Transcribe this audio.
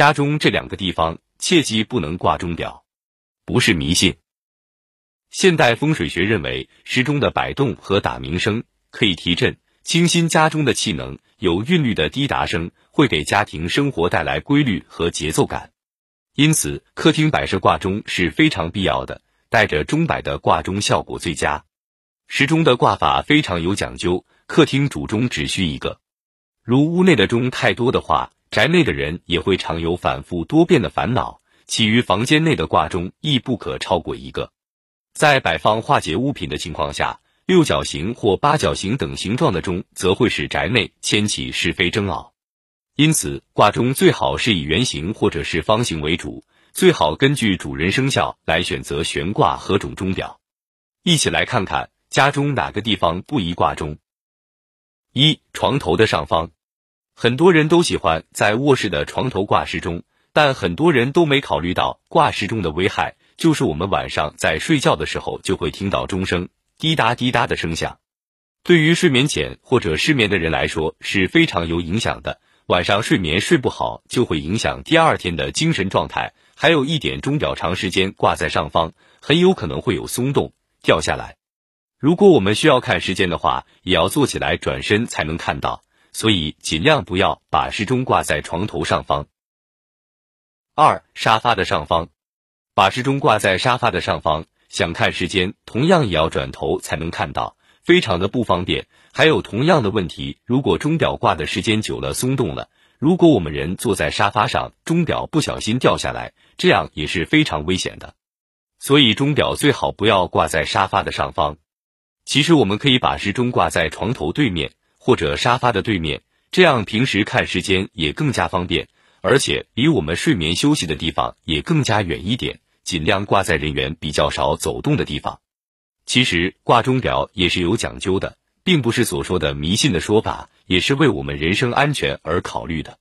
家中这两个地方切记不能挂钟表，不是迷信。现代风水学认为，时钟的摆动和打鸣声可以提振、清新家中的气能，有韵律的滴答声会给家庭生活带来规律和节奏感。因此，客厅摆设挂钟是非常必要的，带着钟摆的挂钟效果最佳。时钟的挂法非常有讲究，客厅主钟只需一个。如屋内的钟太多的话，宅内的人也会常有反复多变的烦恼。其余房间内的挂钟亦不可超过一个。在摆放化解物品的情况下，六角形或八角形等形状的钟则会使宅内牵起是非争拗。因此，挂钟最好是以圆形或者是方形为主，最好根据主人生肖来选择悬挂何种钟表。一起来看看家中哪个地方不宜挂钟。一、床头的上方，很多人都喜欢在卧室的床头挂时钟，但很多人都没考虑到挂时钟的危害。就是我们晚上在睡觉的时候就会听到钟声滴答滴答的声响，对于睡眠浅或者失眠的人来说是非常有影响的。晚上睡眠睡不好就会影响第二天的精神状态。还有一点，钟表长时间挂在上方，很有可能会有松动掉下来。如果我们需要看时间的话，也要坐起来转身才能看到，所以尽量不要把时钟挂在床头上方。二、沙发的上方。把时钟挂在沙发的上方，想看时间，同样也要转头才能看到，非常的不方便。还有同样的问题，如果钟表挂的时间久了松动了，如果我们人坐在沙发上，钟表不小心掉下来，这样也是非常危险的。所以钟表最好不要挂在沙发的上方。其实我们可以把时钟挂在床头对面或者沙发的对面，这样平时看时间也更加方便，而且离我们睡眠休息的地方也更加远一点。尽量挂在人员比较少走动的地方。其实挂钟表也是有讲究的，并不是所说的迷信的说法，也是为我们人身安全而考虑的。